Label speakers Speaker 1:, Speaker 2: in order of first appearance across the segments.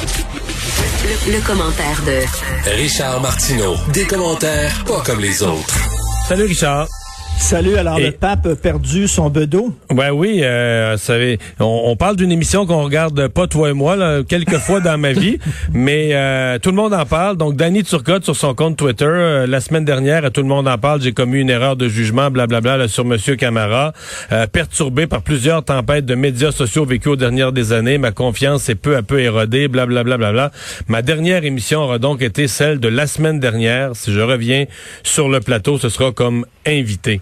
Speaker 1: Le, le commentaire de
Speaker 2: Richard Martineau. Des commentaires pas comme les autres.
Speaker 3: Salut Richard.
Speaker 4: Salut, alors
Speaker 3: Et-
Speaker 4: le pape a perdu son bedeau?
Speaker 3: Ouais, oui, euh, vous savez, on, on parle d'une émission qu'on regarde pas toi et moi là, quelques fois dans ma vie, mais euh, tout le monde en parle. Donc Danny Turcotte sur son compte Twitter euh, la semaine dernière, à tout le monde en parle. J'ai commis une erreur de jugement, blablabla, là, sur Monsieur Camara, euh, perturbé par plusieurs tempêtes de médias sociaux vécues aux dernières des années. Ma confiance est peu à peu érodée, blablabla, blablabla. Ma dernière émission aura donc été celle de la semaine dernière. Si je reviens sur le plateau, ce sera comme invité.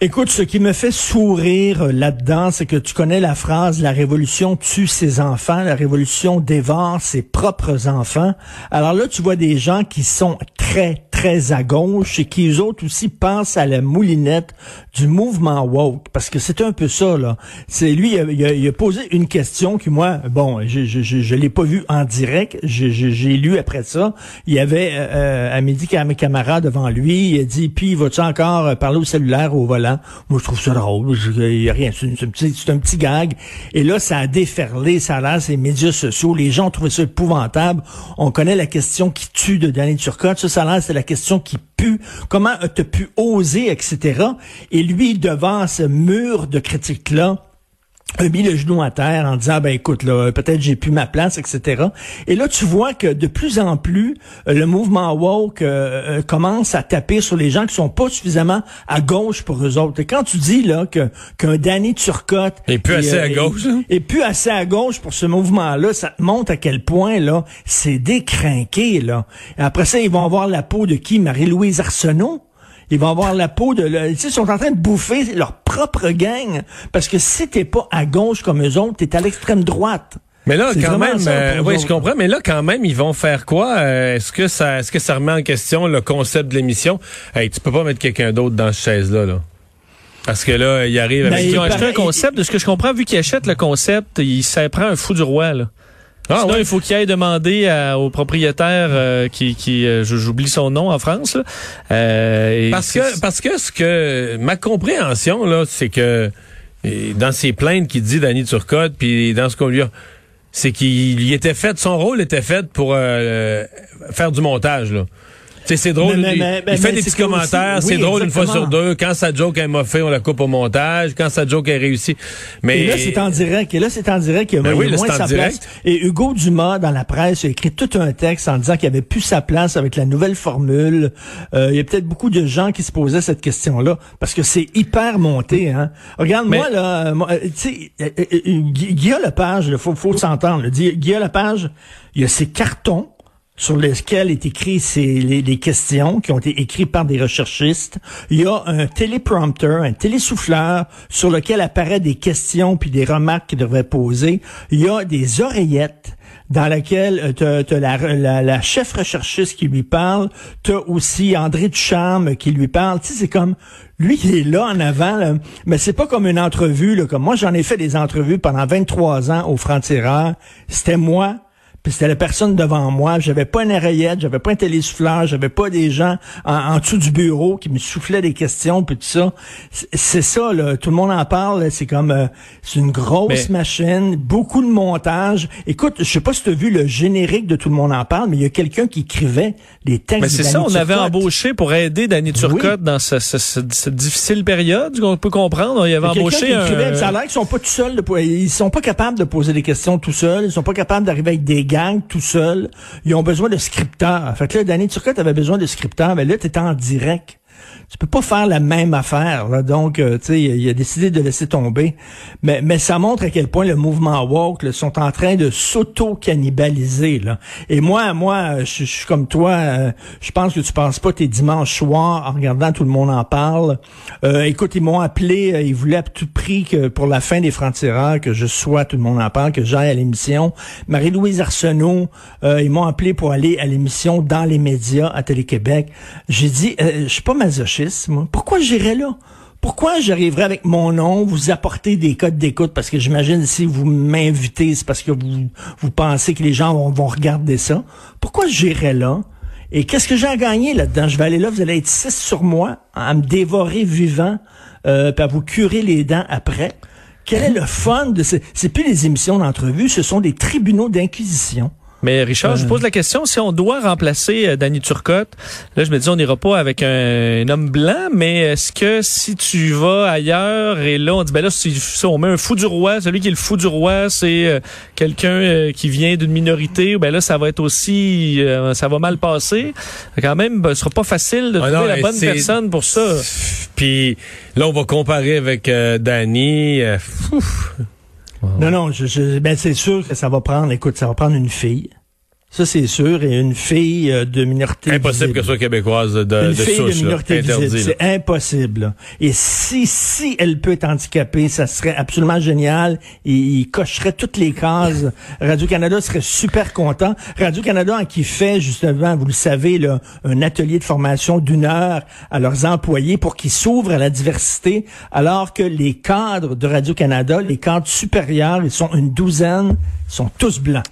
Speaker 4: Écoute, ce qui me fait sourire euh, là-dedans, c'est que tu connais la phrase La révolution tue ses enfants, la révolution dévore ses propres enfants. Alors là, tu vois des gens qui sont très, très à gauche et qui, eux autres aussi, pensent à la moulinette du mouvement woke. Parce que c'est un peu ça, là. C'est lui, il a, il a- il a posé une question qui, moi, bon, je je, je, je l'ai pas vu en direct, j'ai lu après ça. Il y avait euh, euh, à midi mes camarades devant lui, il a dit, puis vas-tu encore euh, parler au cellulaire au volant? Moi, je trouve ça drôle, il y a rien, c'est un, un petit gag. Et là, ça a déferlé, ça a l'air, ces médias sociaux, les gens ont trouvé ça épouvantable. On connaît la question qui tue de Danny Turcotte, c'est la question qui pue. Comment as-tu pu oser, etc. Et lui, devant ce mur de critiques-là, a mis le genou à terre en disant ben écoute là peut-être j'ai plus ma place etc et là tu vois que de plus en plus euh, le mouvement woke euh, euh, commence à taper sur les gens qui sont pas suffisamment à gauche pour eux autres. Et quand tu dis là que qu'un Danny Turcotte
Speaker 3: Et plus assez à gauche, hein?
Speaker 4: et plus assez à gauche pour ce mouvement là ça te montre à quel point là c'est décrinqué là. Et après ça ils vont avoir la peau de qui? Marie-Louise Arsenault? Ils vont avoir la peau de... le- Tu sais, ils sont en train de bouffer leur propre gang. Parce que si t'es pas à gauche comme eux autres, t'es à l'extrême droite.
Speaker 3: Mais là, quand même, euh, oui, je comprends. Mais là, quand même, ils vont faire quoi? Euh, Est-ce que ça, est-ce que ça remet en question le concept de l'émission? Hey, tu peux pas mettre quelqu'un d'autre dans cette chaise là, là. Parce que là, il arrive
Speaker 4: Ben,
Speaker 3: avec.
Speaker 4: il
Speaker 5: Ils ont acheté un concept. De ce que je comprends, vu qu'ils achètent le concept, il ça prend un fou du roi. Là.
Speaker 3: Ah,
Speaker 5: Sinon,
Speaker 3: ouais.
Speaker 5: il faut qu'il aille demander à- au propriétaire euh, qui, qui euh, j'oublie son nom en France. là. Euh, et
Speaker 3: Parce que, parce que ce que ma compréhension là, c'est que dans ses plaintes qu'il dit Danny Turcotte, puis dans ce qu'on lui a, c'est qu'il il était fait, son rôle était fait pour euh, faire du montage là. C'est drôle.
Speaker 4: Mais- mais-
Speaker 3: il,
Speaker 4: mais-
Speaker 3: il
Speaker 4: mais
Speaker 3: fait des petits commentaires.
Speaker 4: oui,
Speaker 3: c'est drôle une fois sur deux. Quand sa joke est moffée, on la coupe au montage. Quand sa joke est réussie. Mais
Speaker 4: Et là, c'est en direct. Et là, c'est en direct. Il y a,
Speaker 3: Ben oui,
Speaker 4: moins sa
Speaker 3: direct.
Speaker 4: place. Et Hugo Dumas, dans la presse, a écrit tout un texte en disant qu'il avait plus sa place avec la nouvelle formule. Euh, il y a peut-être beaucoup de gens qui se posaient cette question-là parce que c'est hyper monté. Hein. Regarde-moi, là, euh, euh, tu sais, euh, Gu- Guillaume Lepage, il faut, faut s'entendre. Guillaume Lepage, il y a ses cartons sur lesquels est écrit ces, les, questions qui ont été écrites par des recherchistes. Il y a un téléprompteur, un télésouffleur sur lequel apparaissent des questions puis des remarques qu'il devrait poser. Il y a des oreillettes dans laquelle tu as, la, la, chef recherchiste qui lui parle, tu as aussi André Ducharme qui lui parle. Tu sais, c'est comme lui il est là en avant, là. mais c'est pas comme une entrevue. Comme moi, j'en ai fait des entrevues pendant 23 ans au Franc-Tireur. C'était moi puis c'était la personne devant moi. J'avais pas une oreillette, j'avais pas un télésouffleur, j'avais pas des gens en, en dessous du bureau qui me soufflaient des questions puis tout ça. C'est- ça, là. Tout le monde en parle. C'est comme euh, c'est une grosse
Speaker 5: Mais-
Speaker 4: machine, beaucoup de montage. Écoute, je sais pas si tu as vu le générique de Tout le monde en parle, mais il y a quelqu'un qui écrivait les textes.
Speaker 5: Mais c'est ça, on avait embauché pour aider Danny Turcotte dans ce- ce- ce- cette difficile période qu'on peut comprendre. Il avait embauché
Speaker 4: quelqu'un qui écrivait,
Speaker 5: un...
Speaker 4: Ça a l'air qu'ils sont pas tout seuls. De, ils sont pas capables de poser des questions tout seuls. Ils sont pas capables d'arriver avec des tout seuls. Ils ont besoin de scripteurs. Fait que là, Danny Turcotte avait besoin de scripteurs. Mais là, t'étais en direct. Tu peux pas faire la même affaire. Donc, euh, tu sais, il a décidé de laisser tomber. Mais, mais ça montre à quel point le mouvement woke là, sont en train de s'auto-cannibaliser. Et moi, moi, je suis comme toi. euh, je pense que tu penses pas tes dimanches soirs en regardant tout le monde en parle. Euh, écoute, ils m'ont appelé. euh, ils voulaient à tout prix que pour la fin des francs-tireurs que je sois tout le monde en parle, que j'aille à l'émission. Marie-Louise Arsenault, ils m'ont appelé pour aller à l'émission dans les médias à Télé-Québec. J'ai dit, je suis pas Pourquoi j'irais là? Pourquoi j'arriverais avec mon nom, vous apporter des codes d'écoute? Parce que j'imagine si vous m'invitez, c'est parce que vous, vous pensez que les gens vont, vont regarder ça. Pourquoi j'irais là? Et qu'est-ce que j'ai à gagner là-dedans? Je vais aller là, vous allez être six sur moi, à me dévorer vivant, euh, puis à vous curer les dents après. Quel est le fun de ces... C'est plus des émissions d'entrevue, ce sont des tribunaux d'inquisition.
Speaker 5: Mais Richard, je pose la question, si on doit remplacer euh, Danny Turcotte, là je me dis on n'ira pas avec un, un homme blanc, mais est-ce que si tu vas ailleurs et là on dit ben là si, si on met un fou du roi, celui qui est le fou du roi, c'est euh, quelqu'un euh, qui vient d'une minorité, ben là ça va être aussi euh, ça va mal passer. Quand même, ben, ce sera pas facile de
Speaker 3: Ah
Speaker 5: trouver
Speaker 3: non,
Speaker 5: la bonne personne pour ça.
Speaker 3: Puis là, on va comparer avec euh, Danny. euh,
Speaker 4: Non, non, je, je- ben c'est sûr que ça va prendre, écoute, ça va prendre une fille. Ça, c'est sûr, et une fille euh, de minorité
Speaker 3: impossible
Speaker 4: visible.
Speaker 3: qu'elle soit québécoise de, de
Speaker 4: Une fille
Speaker 3: souche,
Speaker 4: de minorité c'est impossible. là. Et si si elle peut être handicapée, ça serait absolument génial. Et il cocherait toutes les cases. Radio-Canada serait super content. Radio-Canada, qui fait justement, vous le savez, là, un atelier de formation d'une heure à leurs employés pour qu'ils s'ouvrent à la diversité, alors que les cadres de Radio-Canada, les cadres supérieurs, ils sont une douzaine, sont tous blancs.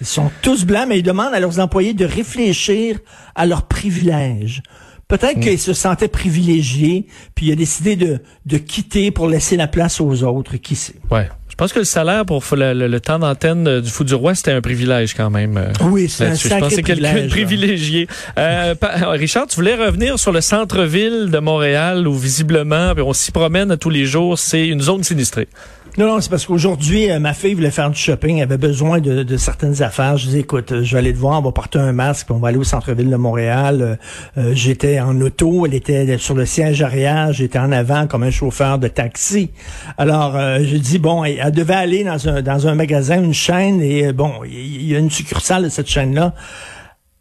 Speaker 4: Ils sont tous blancs, mais ils demandent à leurs employés de réfléchir à leurs privilèges. Peut-être qu'ils se sentaient privilégiés, puis il a décidé de, de quitter pour laisser la place aux autres. Qui sait?
Speaker 5: Ouais. Je pense que le salaire pour le, le- le temps d'antenne euh, du Fou du Roi, c'était un privilège quand même. euh,
Speaker 4: Oui, c'est un
Speaker 5: là-dessus. Je pense que
Speaker 4: sacré
Speaker 5: c'est quelqu'un de privilégié. Euh, pa- Richard, tu voulais revenir sur le centre-ville de Montréal où visiblement, on s'y promène tous les jours, c'est une zone sinistrée.
Speaker 4: Non, non, c'est parce qu'aujourd'hui, euh, ma fille voulait faire du shopping, elle avait besoin de, de certaines affaires. Je dis, écoute, euh, je vais aller te voir, on va porter un masque, puis on va aller au centre-ville de Montréal. Euh, euh, j'étais en auto, elle était sur le siège arrière, j'étais en avant comme un chauffeur de taxi. Alors, euh, je dis, bon, elle, elle devait aller dans un, dans un magasin, une chaîne, et euh, bon, il y, a une succursale de cette chaîne-là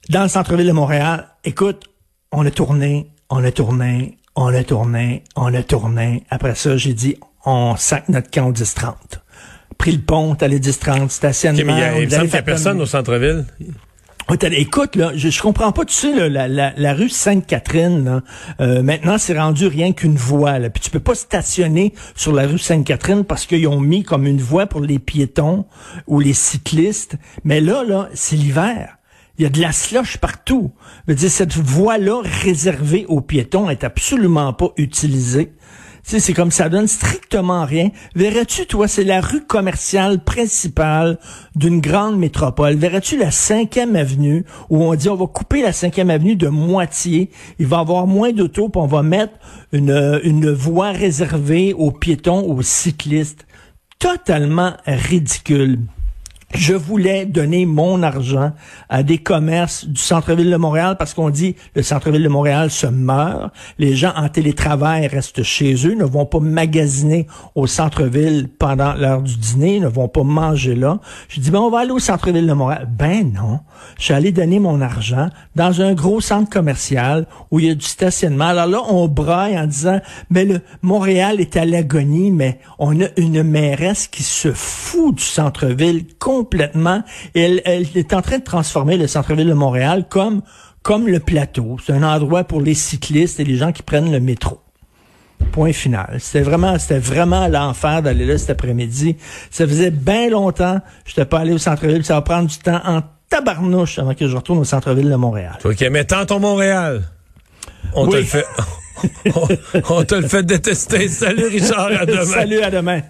Speaker 4: dans le centre-ville de Montréal. Écoute, on a tourné, on a tourné, on a tourné, on a tourné. Après ça, j'ai dit, on sac notre camp au 10-30. Pris le pont, allé 10-30,
Speaker 3: Ok,
Speaker 4: stationnement.
Speaker 3: mais il y a-
Speaker 4: on
Speaker 3: il me semble qu'il n'y a personne au centre-ville.
Speaker 4: Écoute, là, je, je comprends pas, tu sais, là, la, rue Sainte-Catherine, euh, maintenant, c'est rendu rien qu'une voie. Là. Puis tu peux pas stationner sur la rue Sainte-Catherine parce qu'ils ont mis comme une voie pour les piétons ou les cyclistes. Mais là, là, c'est l'hiver. Il y a de la slush partout. Je veux dire, cette voie-là réservée aux piétons est absolument pas utilisée. Sais, c'est comme ça donne strictement rien. Verrais-tu, toi, c'est la rue commerciale principale d'une grande métropole. Verrais-tu la cinquième avenue où on dit on va couper la cinquième avenue de moitié. Il va avoir moins d'autos, puis on va mettre une, une voie réservée aux piétons, aux cyclistes. Totalement ridicule. Je voulais donner mon argent à des commerces du centre-ville de Montréal parce qu'on dit le centre-ville de Montréal se meurt. Les gens en télétravail restent chez eux, ne vont pas magasiner au centre-ville pendant l'heure du dîner, ne vont pas manger là. Je dis ben on va aller au centre-ville de Montréal. Ben non, je suis allé donner mon argent dans un gros centre commercial où il y a du stationnement. Alors là on braille en disant mais le Montréal est à l'agonie, mais on a une mairesse qui se fout du centre-ville complètement. Et elle, elle est en train de transformer le centre-ville de Montréal comme, comme le plateau. C'est un endroit pour les cyclistes et les gens qui prennent le métro. Point final. C'était vraiment, c'était vraiment l'enfer d'aller là cet après-midi. Ça faisait bien longtemps que je n'étais pas allé au centre-ville. Ça va prendre du temps en tabarnouche avant que je retourne au centre-ville de Montréal.
Speaker 3: OK, mais ton Montréal. On te le fait. on, on te le fait détester. Salut Richard, à demain.
Speaker 4: Salut, à demain.